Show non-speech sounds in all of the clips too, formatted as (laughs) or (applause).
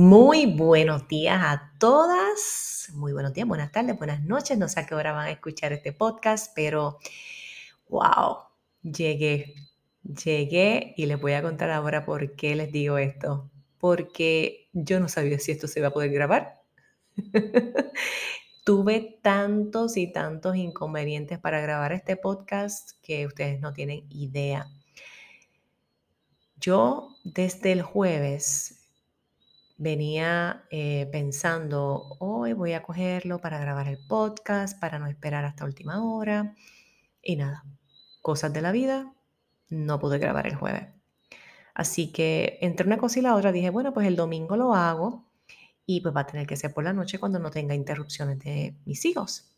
Muy buenos días a todas. Muy buenos días, buenas tardes, buenas noches. No sé a qué hora van a escuchar este podcast, pero wow, llegué. Llegué y les voy a contar ahora por qué les digo esto. Porque yo no sabía si esto se iba a poder grabar. (laughs) Tuve tantos y tantos inconvenientes para grabar este podcast que ustedes no tienen idea. Yo desde el jueves venía eh, pensando, hoy voy a cogerlo para grabar el podcast, para no esperar hasta última hora. Y nada, cosas de la vida, no pude grabar el jueves. Así que entre una cosa y la otra dije, bueno, pues el domingo lo hago y pues va a tener que ser por la noche cuando no tenga interrupciones de mis hijos.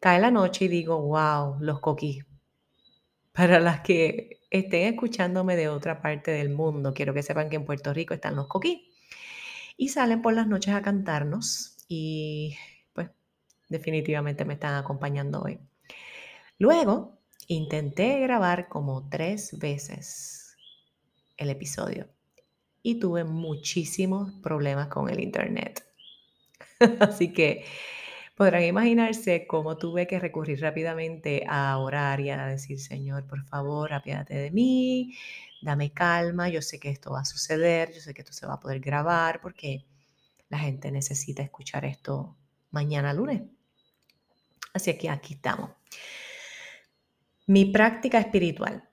Cae la noche y digo, wow, los coquí. Para las que estén escuchándome de otra parte del mundo, quiero que sepan que en Puerto Rico están los coquí y salen por las noches a cantarnos y pues definitivamente me están acompañando hoy. Luego intenté grabar como tres veces el episodio y tuve muchísimos problemas con el internet. (laughs) Así que podrán imaginarse cómo tuve que recurrir rápidamente a orar y a decir, Señor, por favor, apiádate de mí, dame calma, yo sé que esto va a suceder, yo sé que esto se va a poder grabar porque la gente necesita escuchar esto mañana lunes. Así que aquí estamos. Mi práctica espiritual.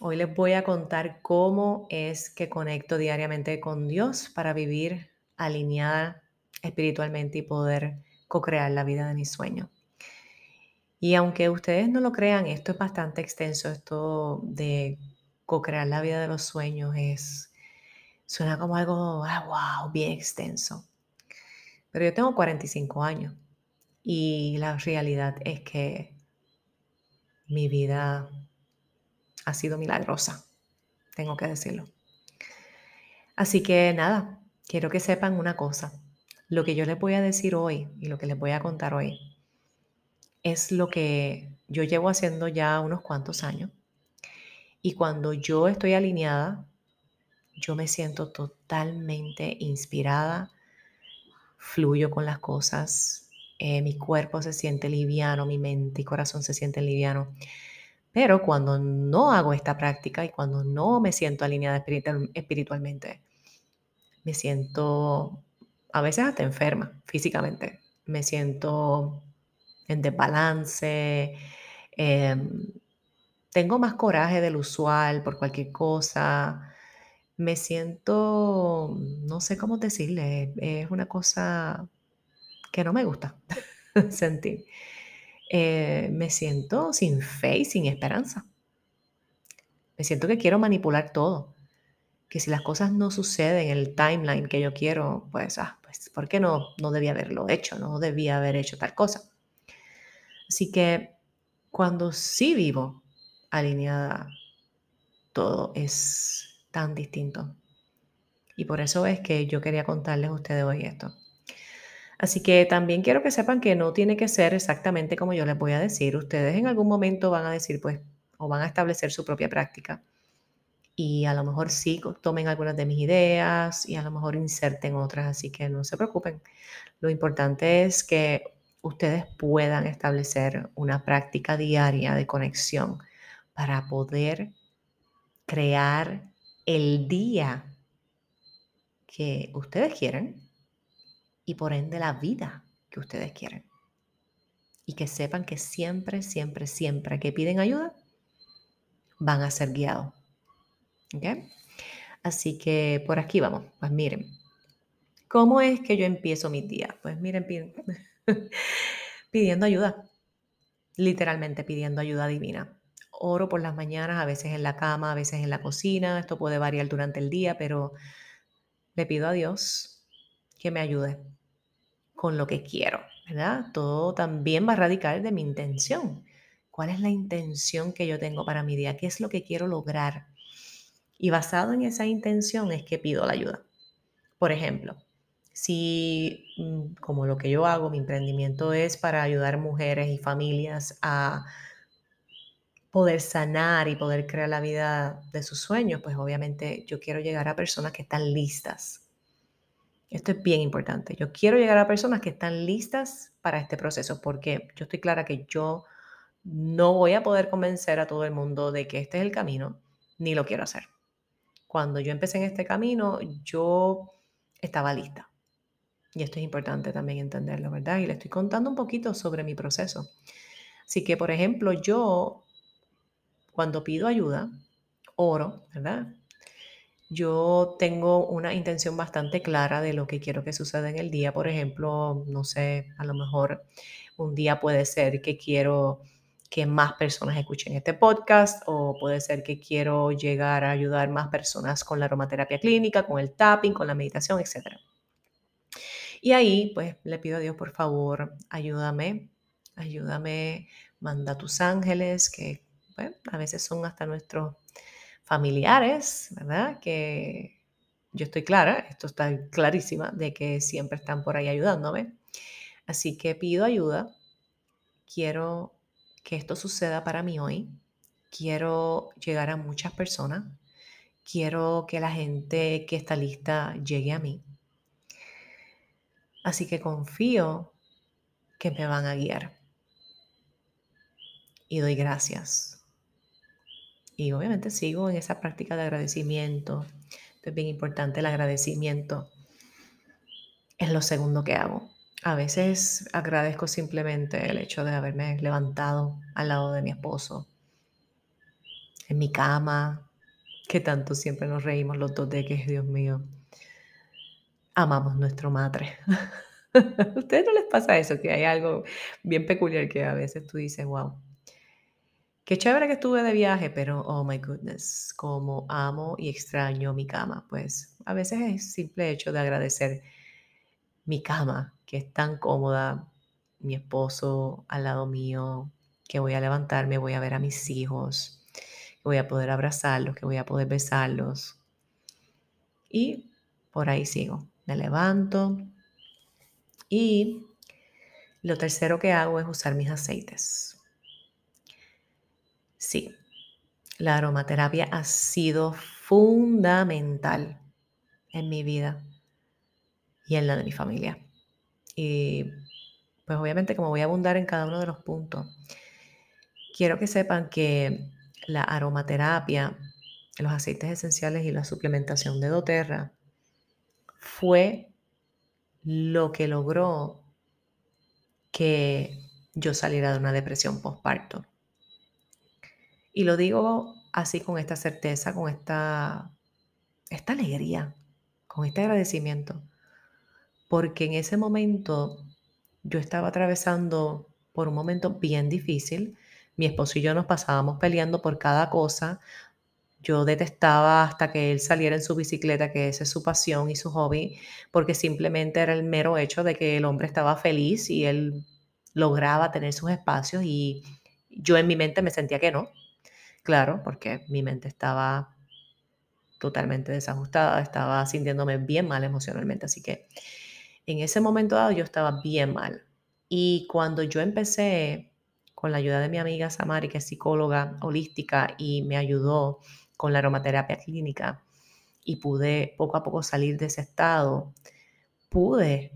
Hoy les voy a contar cómo es que conecto diariamente con Dios para vivir alineada espiritualmente y poder co-crear la vida de mi sueño. Y aunque ustedes no lo crean, esto es bastante extenso, esto de co-crear la vida de los sueños es, suena como algo, ah, wow, bien extenso. Pero yo tengo 45 años y la realidad es que mi vida ha sido milagrosa, tengo que decirlo. Así que nada, quiero que sepan una cosa. Lo que yo les voy a decir hoy y lo que les voy a contar hoy es lo que yo llevo haciendo ya unos cuantos años y cuando yo estoy alineada, yo me siento totalmente inspirada, fluyo con las cosas, eh, mi cuerpo se siente liviano, mi mente y corazón se sienten liviano. Pero cuando no hago esta práctica y cuando no me siento alineada espiritualmente, me siento a veces hasta enferma físicamente. Me siento en desbalance, em, tengo más coraje del usual por cualquier cosa. Me siento, no sé cómo decirle, es una cosa que no me gusta (laughs) sentir. Eh, me siento sin fe y sin esperanza. Me siento que quiero manipular todo. Que si las cosas no suceden en el timeline que yo quiero, pues, ah, pues, ¿por qué no, no debía haberlo hecho? No debía haber hecho tal cosa. Así que cuando sí vivo alineada, todo es tan distinto. Y por eso es que yo quería contarles a ustedes hoy esto. Así que también quiero que sepan que no tiene que ser exactamente como yo les voy a decir. Ustedes en algún momento van a decir, pues, o van a establecer su propia práctica. Y a lo mejor sí tomen algunas de mis ideas y a lo mejor inserten otras, así que no se preocupen. Lo importante es que ustedes puedan establecer una práctica diaria de conexión para poder crear el día que ustedes quieren y por ende la vida que ustedes quieren. Y que sepan que siempre, siempre, siempre que piden ayuda, van a ser guiados. Así que por aquí vamos. Pues miren, ¿cómo es que yo empiezo mi día? Pues miren, (laughs) pidiendo ayuda, literalmente pidiendo ayuda divina. Oro por las mañanas, a veces en la cama, a veces en la cocina. Esto puede variar durante el día, pero le pido a Dios que me ayude con lo que quiero, ¿verdad? Todo también va a radicar de mi intención. ¿Cuál es la intención que yo tengo para mi día? ¿Qué es lo que quiero lograr? Y basado en esa intención es que pido la ayuda. Por ejemplo, si mm, como lo que yo hago, mi emprendimiento es para ayudar mujeres y familias a poder sanar y poder crear la vida de sus sueños, pues obviamente yo quiero llegar a personas que están listas. Esto es bien importante. Yo quiero llegar a personas que están listas para este proceso porque yo estoy clara que yo no voy a poder convencer a todo el mundo de que este es el camino, ni lo quiero hacer. Cuando yo empecé en este camino, yo estaba lista. Y esto es importante también entenderlo, ¿verdad? Y le estoy contando un poquito sobre mi proceso. Así que, por ejemplo, yo cuando pido ayuda, oro, ¿verdad? Yo tengo una intención bastante clara de lo que quiero que suceda en el día. Por ejemplo, no sé, a lo mejor un día puede ser que quiero que más personas escuchen este podcast o puede ser que quiero llegar a ayudar más personas con la aromaterapia clínica, con el tapping, con la meditación, etc. Y ahí pues le pido a Dios, por favor, ayúdame, ayúdame, manda a tus ángeles, que a veces son hasta nuestros familiares, ¿verdad? Que yo estoy clara, esto está clarísima, de que siempre están por ahí ayudándome. Así que pido ayuda, quiero que esto suceda para mí hoy. Quiero llegar a muchas personas. Quiero que la gente que está lista llegue a mí. Así que confío que me van a guiar. Y doy gracias. Y obviamente sigo en esa práctica de agradecimiento. es bien importante el agradecimiento. Es lo segundo que hago. A veces agradezco simplemente el hecho de haberme levantado al lado de mi esposo, en mi cama, que tanto siempre nos reímos los dos de que, Dios mío, amamos nuestro madre. (laughs) ¿A ustedes no les pasa eso? Que hay algo bien peculiar que a veces tú dices, wow, qué chévere que estuve de viaje, pero oh my goodness, como amo y extraño mi cama. Pues a veces es simple hecho de agradecer mi cama, que es tan cómoda, mi esposo al lado mío, que voy a levantarme, voy a ver a mis hijos, que voy a poder abrazarlos, que voy a poder besarlos. Y por ahí sigo. Me levanto. Y lo tercero que hago es usar mis aceites. Sí, la aromaterapia ha sido fundamental en mi vida y en la de mi familia. Y pues obviamente como voy a abundar en cada uno de los puntos, quiero que sepan que la aromaterapia, los aceites esenciales y la suplementación de doTERRA fue lo que logró que yo saliera de una depresión postparto. Y lo digo así con esta certeza, con esta, esta alegría, con este agradecimiento, porque en ese momento yo estaba atravesando por un momento bien difícil. Mi esposo y yo nos pasábamos peleando por cada cosa. Yo detestaba hasta que él saliera en su bicicleta, que esa es su pasión y su hobby, porque simplemente era el mero hecho de que el hombre estaba feliz y él lograba tener sus espacios y yo en mi mente me sentía que no. Claro, porque mi mente estaba totalmente desajustada, estaba sintiéndome bien mal emocionalmente, así que en ese momento dado yo estaba bien mal. Y cuando yo empecé con la ayuda de mi amiga Samari, que es psicóloga holística y me ayudó con la aromaterapia clínica y pude poco a poco salir de ese estado, pude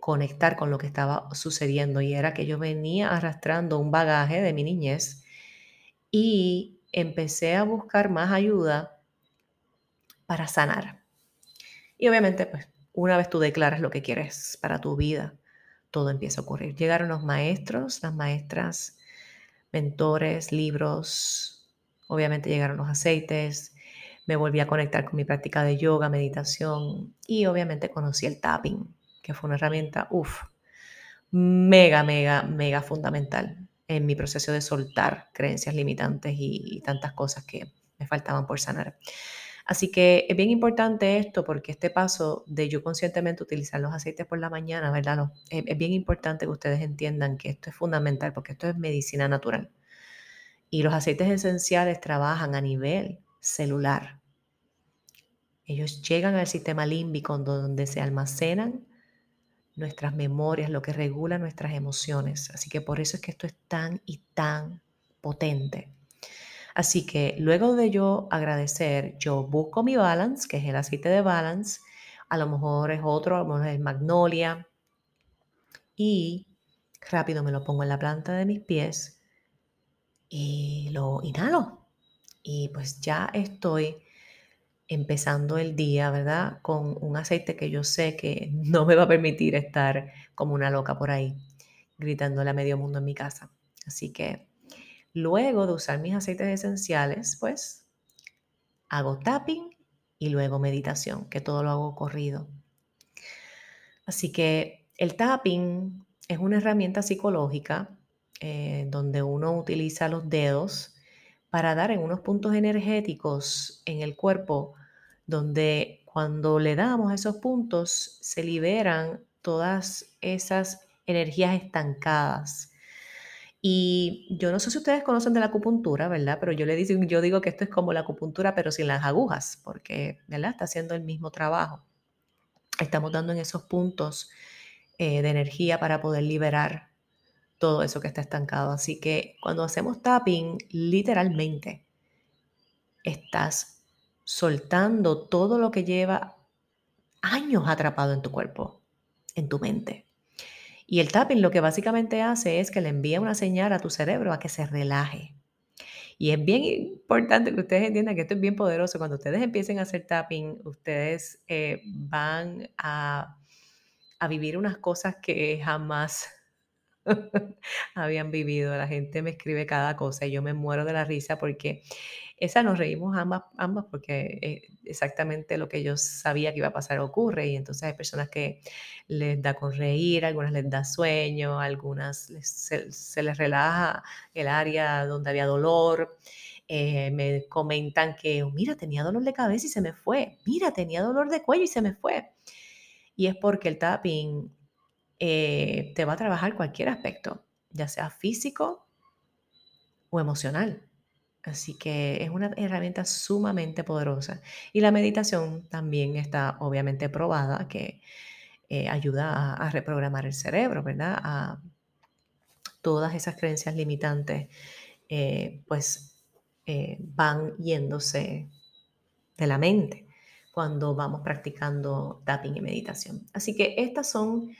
conectar con lo que estaba sucediendo y era que yo venía arrastrando un bagaje de mi niñez y empecé a buscar más ayuda para sanar. Y obviamente pues una vez tú declaras lo que quieres para tu vida, todo empieza a ocurrir. Llegaron los maestros, las maestras, mentores, libros, obviamente llegaron los aceites, me volví a conectar con mi práctica de yoga, meditación y obviamente conocí el tapping, que fue una herramienta, uff, mega, mega, mega fundamental en mi proceso de soltar creencias limitantes y, tantas cosas que me faltaban por sanar. Así que es bien importante esto porque este paso de yo conscientemente utilizar los aceites por la mañana, ¿verdad? es, bien importante que ustedes entiendan que esto es fundamental porque esto es medicina natural. Y los aceites esenciales trabajan a nivel celular. Ellos llegan al sistema límbico donde se almacenan nuestras memorias, lo que regula nuestras emociones. Así que por eso es que esto es tan y tan potente. Así que luego de yo agradecer, yo busco mi balance, que es el aceite de balance. a lo mejor es otro, a lo mejor es magnolia. Y rápido me lo pongo en la planta de mis pies y lo inhalo. Y pues ya estoy empezando el día, ¿verdad? Con un aceite que yo sé que (laughs) no me va a permitir estar como una loca por ahí, gritándole a medio mundo en mi casa. Así que luego de usar mis aceites esenciales, pues hago tapping y luego meditación, que todo lo hago corrido. Así que el tapping es una herramienta psicológica eh, donde uno utiliza los dedos para dar en unos puntos energéticos en el cuerpo, donde cuando le damos esos puntos se liberan todas esas energías estancadas. Y yo no sé si ustedes conocen de la acupuntura, ¿verdad? Pero yo, le digo, que esto es como la acupuntura, pero sin las agujas, porque, ¿verdad? Está haciendo el mismo trabajo. Estamos dando en esos puntos eh, de energía para poder liberar todo eso que está estancado. Así que cuando hacemos tapping, literalmente estás soltando todo lo que lleva años atrapado en tu cuerpo, en tu mente. Y el tapping lo que básicamente hace es que le envía una señal a tu cerebro a que se relaje. Y es bien importante que ustedes entiendan que esto es bien poderoso. Cuando ustedes empiecen a hacer tapping, ustedes eh, van a, a vivir unas cosas que jamás (laughs) habían vivido. La gente me escribe cada cosa y yo me muero de la risa porque esa nos reímos ambas, ambas porque exactamente lo que yo sabía que iba a pasar ocurre y entonces hay personas que les da con reír, algunas les da sueño, algunas se, les relaja el área donde había dolor. Eh, me comentan que, mira, tenía dolor de cabeza y se me fue. Mira, tenía dolor de cuello y se me fue. Y es porque el tapping eh, te va a trabajar cualquier aspecto, ya sea físico o emocional. Así que es una herramienta sumamente poderosa. Y la meditación también está obviamente probada que eh, ayuda a, reprogramar el cerebro, ¿verdad? A todas esas creencias limitantes, eh, pues van yéndose de la mente cuando vamos practicando tapping y meditación. Así que estas son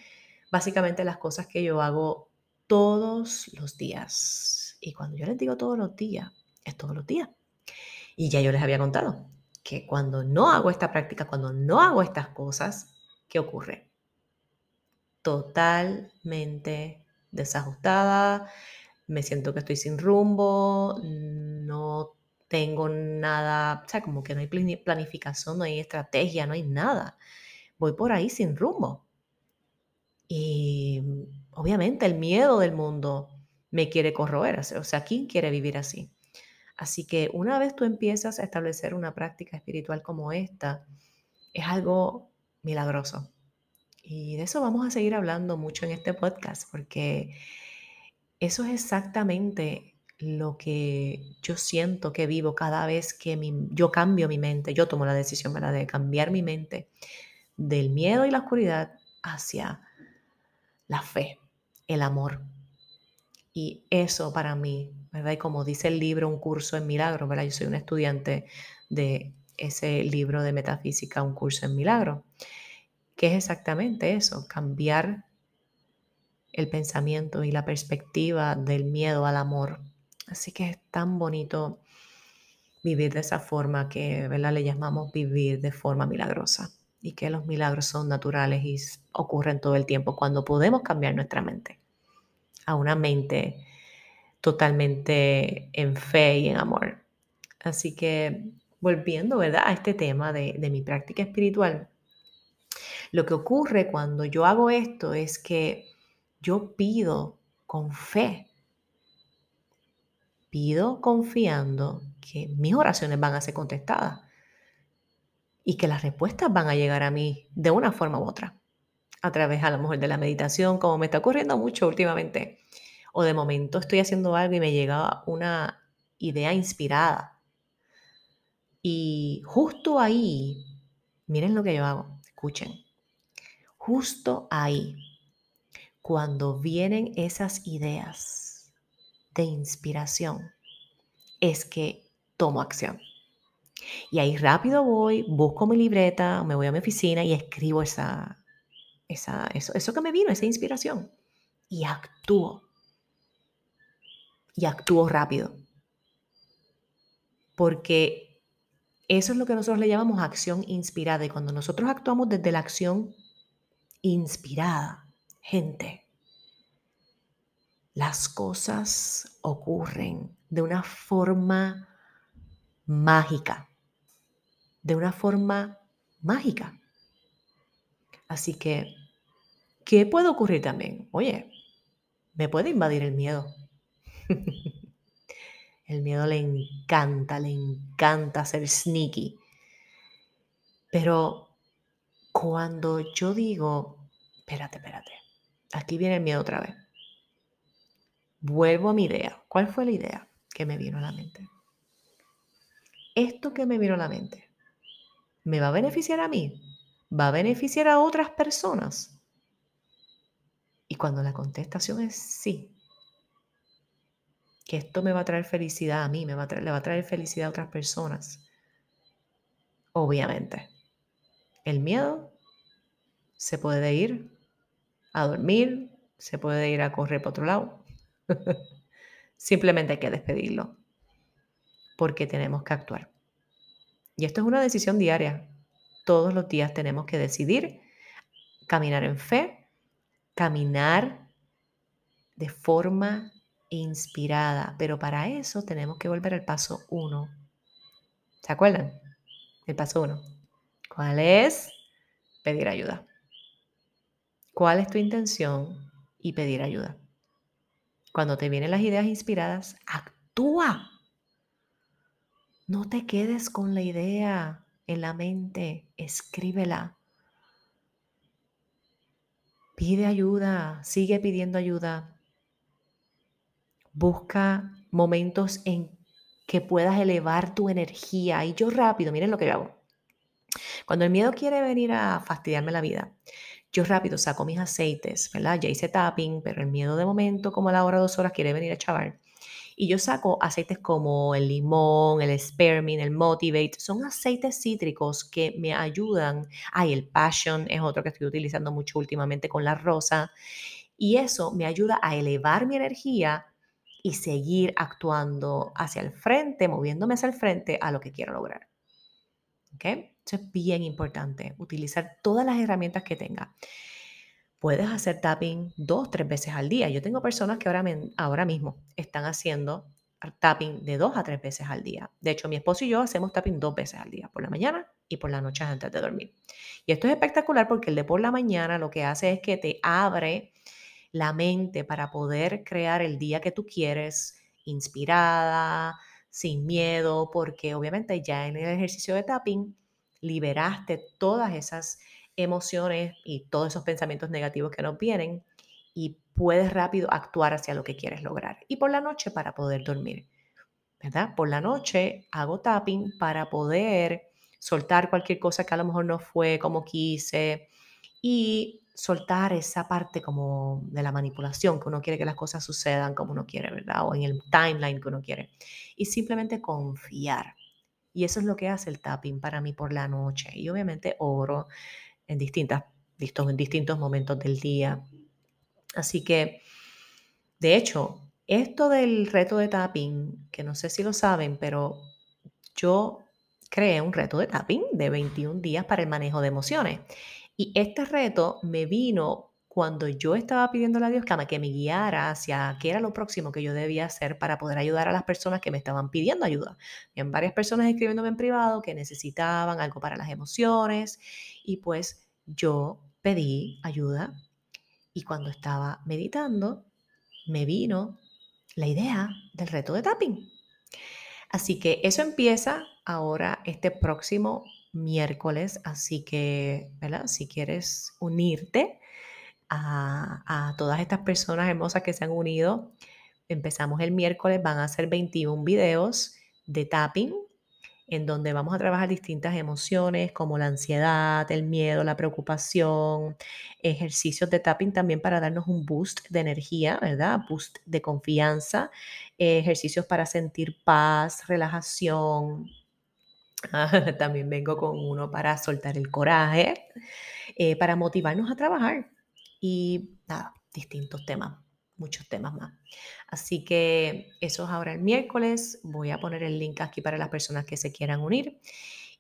básicamente las cosas que yo hago todos los días. Y cuando yo les digo todos los días, es todos los días. Y ya yo les había contado que cuando no hago esta práctica, cuando no hago estas cosas, ¿qué ocurre? Totalmente desajustada, me siento que estoy sin rumbo, no tengo nada, o sea, como que no hay planificación, no hay estrategia, no hay nada. Voy por ahí sin rumbo. Y obviamente el miedo del mundo me quiere corroer, o sea, ¿quién quiere vivir así? Así que una vez tú empiezas a establecer una práctica espiritual como esta, es algo milagroso. Y de eso vamos a seguir hablando mucho en este podcast, porque eso es exactamente lo que yo siento que vivo cada vez que yo cambio mi mente, yo tomo la decisión de cambiar mi mente del miedo y la oscuridad hacia la fe, el amor. Y eso para mí, ¿verdad? Y como dice el libro, un curso en milagro, ¿verdad? Yo soy un estudiante de ese libro de metafísica, un curso en milagro, que es exactamente eso, cambiar el pensamiento y la perspectiva del miedo al amor. Así que es tan bonito vivir de esa forma que ¿verdad? le llamamos vivir de forma milagrosa y que los milagros son naturales y ocurren todo el tiempo cuando podemos cambiar nuestra mente a una mente totalmente en fe y en amor. Así que volviendo ¿verdad? a este tema de, de mi práctica espiritual, lo que ocurre cuando yo hago esto es que yo pido con fe, pido confiando que mis oraciones van a ser contestadas y que las respuestas van a llegar a mí de una forma u otra, a través a lo mejor de la meditación, como me está ocurriendo mucho últimamente, o de momento estoy haciendo algo y me llega una idea inspirada. Y justo ahí, miren lo que yo hago, escuchen, justo ahí, cuando vienen esas ideas de inspiración, es que tomo acción Y ahí rápido voy, busco mi libreta, me voy a mi oficina y escribo esa, esa, eso, eso que me vino, esa inspiración. Y actúo. Y actúo rápido. Porque eso es lo que nosotros le llamamos acción inspirada. Y cuando nosotros actuamos desde la acción inspirada, gente, las cosas ocurren de una forma mágica, de una forma mágica. Así que, ¿qué puede ocurrir también? Oye, me puede invadir el miedo. (laughs) el miedo le encanta, le encanta ser sneaky. Pero cuando yo digo, espérate, espérate, aquí viene el miedo otra vez. Vuelvo a mi idea. ¿Cuál fue la idea que me vino a la mente? Esto que me vino a la mente, ¿me va a beneficiar a mí? ¿Va a beneficiar a otras personas? Y cuando la contestación es sí, que esto me va a traer felicidad a mí, me va a traer, le va a traer felicidad a otras personas, obviamente, el miedo se puede ir a dormir, se puede ir a correr por otro lado, (laughs) Simplemente hay que despedirlo porque tenemos que actuar. Y esto es una decisión diaria. Todos los días tenemos que decidir caminar en fe, caminar de forma inspirada. Pero para eso tenemos que volver al paso uno. ¿Se acuerdan? El paso uno. ¿Cuál es? Pedir ayuda. ¿Cuál es tu intención? Y pedir ayuda. Cuando te vienen las ideas inspiradas, actúa. No te quedes con la idea en la mente, escríbela. Pide ayuda, sigue pidiendo ayuda. Busca momentos en que puedas elevar tu energía. Y yo rápido, miren lo que yo hago. Cuando el miedo quiere venir a fastidiarme la vida, yo rápido saco mis aceites, ¿verdad? Ya hice tapping, pero el miedo de momento, como a la hora dos horas, quiere venir a chavar. Y yo saco aceites como el limón, el spearmint, el motivate. Son aceites cítricos que me ayudan. Ay, el passion es otro que estoy utilizando mucho últimamente con la rosa. Y eso me ayuda a elevar mi energía y seguir actuando hacia el frente, moviéndome hacia el frente a lo que quiero lograr. ¿Ok? Eso es bien importante, utilizar todas las herramientas que tenga. Puedes hacer tapping dos, tres veces al día. Yo tengo personas que ahora, ahora mismo están haciendo tapping de dos a tres veces al día. De hecho, mi esposo y yo hacemos tapping dos veces al día, por la mañana y por la noche antes de dormir. Y esto es espectacular porque el de por la mañana lo que hace es que te abre la mente para poder crear el día que tú quieres, inspirada, sin miedo, porque obviamente ya en el ejercicio de tapping liberaste todas esas emociones y todos esos pensamientos negativos que nos vienen y puedes rápido actuar hacia lo que quieres lograr. Y por la noche para poder dormir, ¿verdad? Por la noche hago tapping para poder soltar cualquier cosa que a lo mejor no fue como quise y soltar esa parte como de la manipulación, que uno quiere que las cosas sucedan como uno quiere, ¿verdad? O en el timeline que uno quiere. Y simplemente confiar. Y eso es lo que hace el tapping para mí por la noche. Y obviamente oro en, distintas, en distintos momentos del día. Así que, de hecho, esto del reto de tapping, que no sé si lo saben, pero yo creé un reto de tapping de 21 días para el manejo de emociones. Y este reto me vino cuando yo estaba pidiéndole a Dios que me guiara hacia qué era lo próximo que yo debía hacer para poder ayudar a las personas que me estaban pidiendo ayuda. en varias personas escribiéndome en privado que necesitaban algo para las emociones y pues yo pedí ayuda y cuando estaba meditando me vino la idea del reto de tapping. Así que eso empieza ahora este próximo miércoles, así que, ¿verdad? Si quieres unirte, a, todas estas personas hermosas que se han unido. Empezamos el miércoles, van a ser 21 videos de tapping en donde vamos a trabajar distintas emociones como la ansiedad, el miedo, la preocupación, ejercicios de tapping también para darnos un boost de energía, ¿verdad? Boost de confianza, ejercicios para sentir paz, relajación, (laughs) también vengo con uno para soltar el coraje, eh, para motivarnos a trabajar y nada, distintos temas, muchos temas más. Así que eso es ahora el miércoles. Voy a poner el link aquí para las personas que se quieran unir.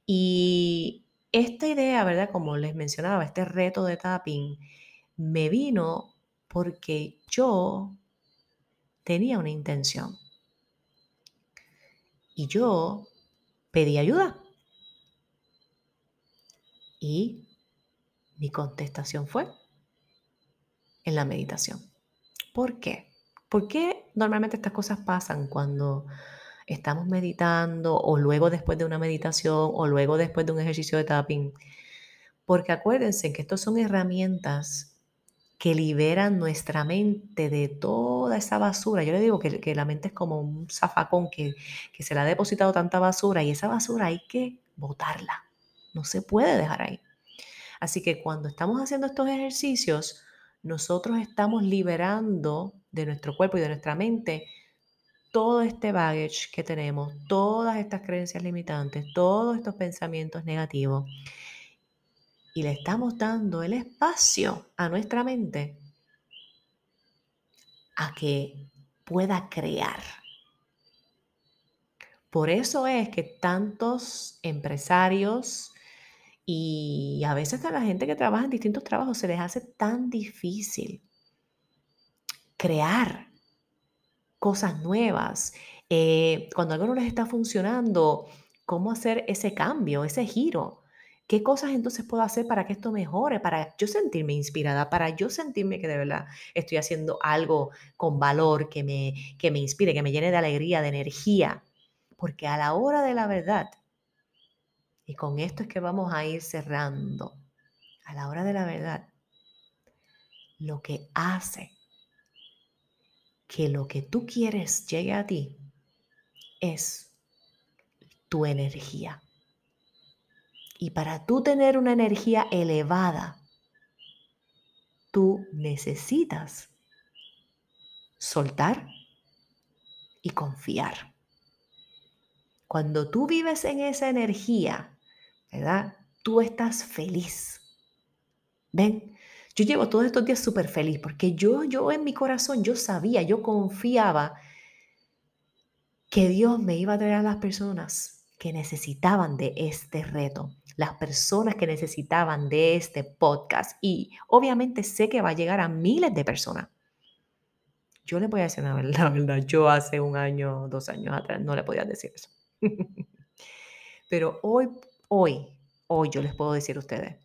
Y esta idea, ¿verdad? Como les mencionaba, este reto de tapping me vino porque yo tenía una intención. Y yo pedí ayuda. Y mi contestación fue en la meditación. ¿Por qué? ¿Por qué normalmente estas cosas pasan cuando estamos meditando o luego después de una meditación o luego después de un ejercicio de tapping? Porque acuérdense que estos son herramientas que liberan nuestra mente de toda esa basura. Yo le digo que, la mente es como un zafacón que, que se le ha depositado tanta basura y esa basura hay que botarla. No se puede dejar ahí. Así que cuando estamos haciendo estos ejercicios, nosotros estamos liberando de nuestro cuerpo y de nuestra mente todo este baggage que tenemos, todas estas creencias limitantes, todos estos pensamientos negativos y le estamos dando el espacio a nuestra mente a que pueda crear. Por eso es que tantos empresarios y a veces a la gente que trabaja en distintos trabajos se les hace tan difícil crear cosas nuevas. Eh, cuando algo no les está funcionando, cómo hacer ese cambio, ese giro. ¿Qué cosas entonces puedo hacer para que esto mejore? Para yo sentirme inspirada, para yo sentirme que de verdad estoy haciendo algo con valor, que me, que me inspire, que me llene de alegría, de energía. Porque a la hora de la verdad, y con esto es que vamos a ir cerrando, a la hora de la verdad, lo que hace que lo que tú quieres llegue a ti es tu energía. Y para tú tener una energía elevada, tú necesitas soltar y confiar. Cuando tú vives en esa energía, ¿verdad? Tú estás feliz. ¿Ven? Yo llevo todos estos días súper feliz porque yo, yo en mi corazón, yo sabía, yo confiaba que Dios me iba a traer a las personas que necesitaban de este reto las personas que necesitaban de este podcast y obviamente sé que va a llegar a miles de personas. Yo le voy a decir la verdad, la verdad, yo hace un año, dos años atrás no le podía decir eso. (laughs) Pero hoy, hoy, hoy yo les puedo decir a ustedes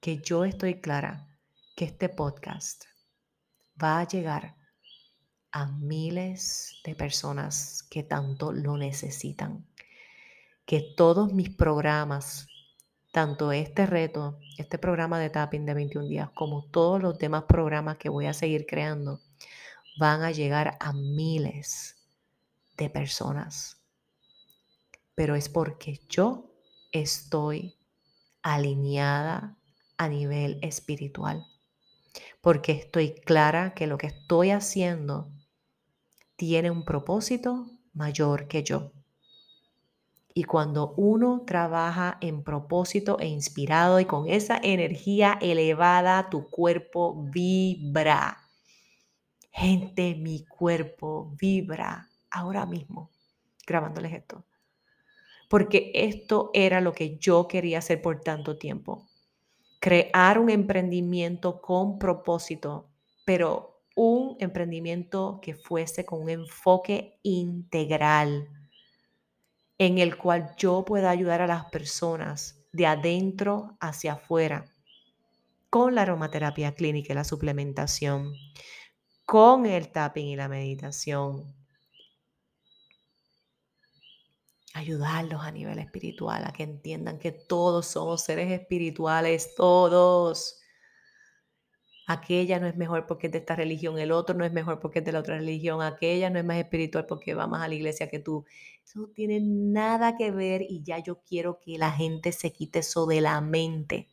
que yo estoy clara que este podcast va a llegar a miles de personas que tanto lo necesitan. Que todos mis programas tanto este reto, este programa de tapping de 21 días, como todos los demás programas que voy a seguir creando, van a llegar a miles de personas. Pero es porque yo estoy alineada a nivel espiritual. Porque estoy clara que lo que estoy haciendo tiene un propósito mayor que yo. Y cuando uno trabaja en propósito e inspirado y con esa energía elevada, tu cuerpo vibra. Gente, mi cuerpo vibra ahora mismo grabándoles esto. Porque esto era lo que yo quería hacer por tanto tiempo. Crear un emprendimiento con propósito, pero un emprendimiento que fuese con un enfoque integral en el cual yo pueda ayudar a las personas de adentro hacia afuera con la aromaterapia clínica y la suplementación, con el tapping y la meditación. Ayudarlos a nivel espiritual, a que entiendan que todos somos seres espirituales, todos aquella no es mejor porque es de esta religión, el otro no es mejor porque es de la otra religión, aquella no es más espiritual porque va más a la iglesia que tú. Eso no tiene nada que ver y ya yo quiero que la gente se quite eso de la mente.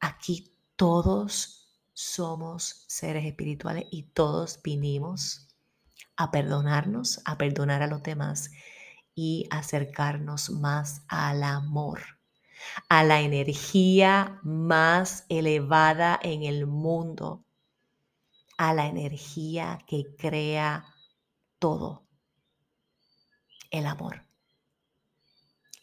Aquí todos somos seres espirituales y todos vinimos a perdonarnos, a perdonar a los demás y acercarnos más al amor, a la energía más elevada en el mundo, a la energía que crea todo, el amor.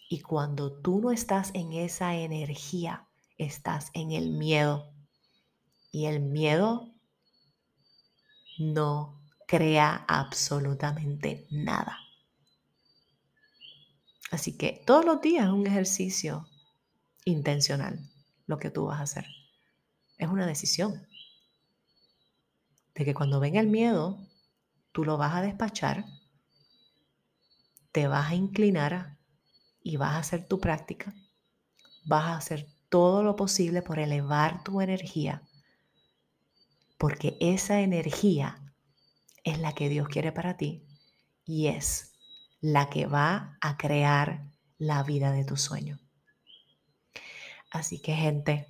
Y cuando tú no estás en esa energía, estás en el miedo. Y el miedo no crea absolutamente nada. Así que todos los días es un ejercicio intencional lo que tú vas a hacer. Es una decisión de que cuando venga el miedo, tú lo vas a despachar, te vas a inclinar y vas a hacer tu práctica, vas a hacer todo lo posible por elevar tu energía, porque esa energía es la que Dios quiere para ti y es la que va a crear la vida de tu sueño. Así que gente,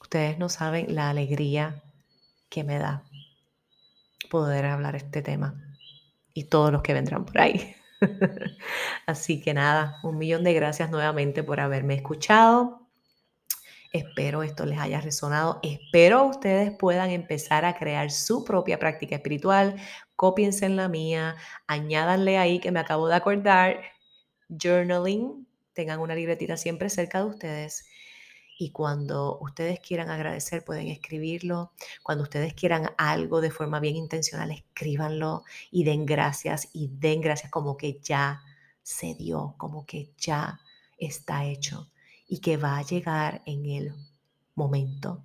ustedes no saben la alegría que me da poder hablar este tema y todos los que vendrán por ahí. (laughs) Así que nada, un millón de gracias nuevamente por haberme escuchado. Espero esto les haya resonado. Espero ustedes puedan empezar a crear su propia práctica espiritual. Cópiense en la mía, añádanle ahí que me acabo de acordar. Journaling, tengan una libretita siempre cerca de ustedes y cuando ustedes quieran agradecer pueden escribirlo. Cuando ustedes quieran algo de forma bien intencional, escríbanlo y den gracias y den gracias como que ya se dio, como que ya está hecho y que va a llegar en el momento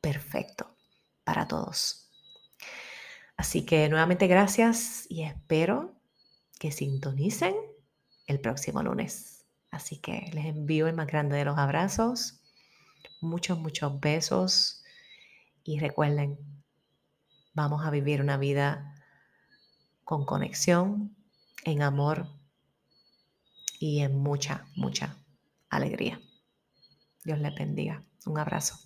perfecto para todos. Así que nuevamente gracias y espero que sintonicen el próximo lunes. Así que les envío el más grande de los abrazos muchos, muchos besos y recuerden, vamos a vivir una vida con conexión, en amor y en mucha, mucha alegría. Dios les bendiga. Un abrazo.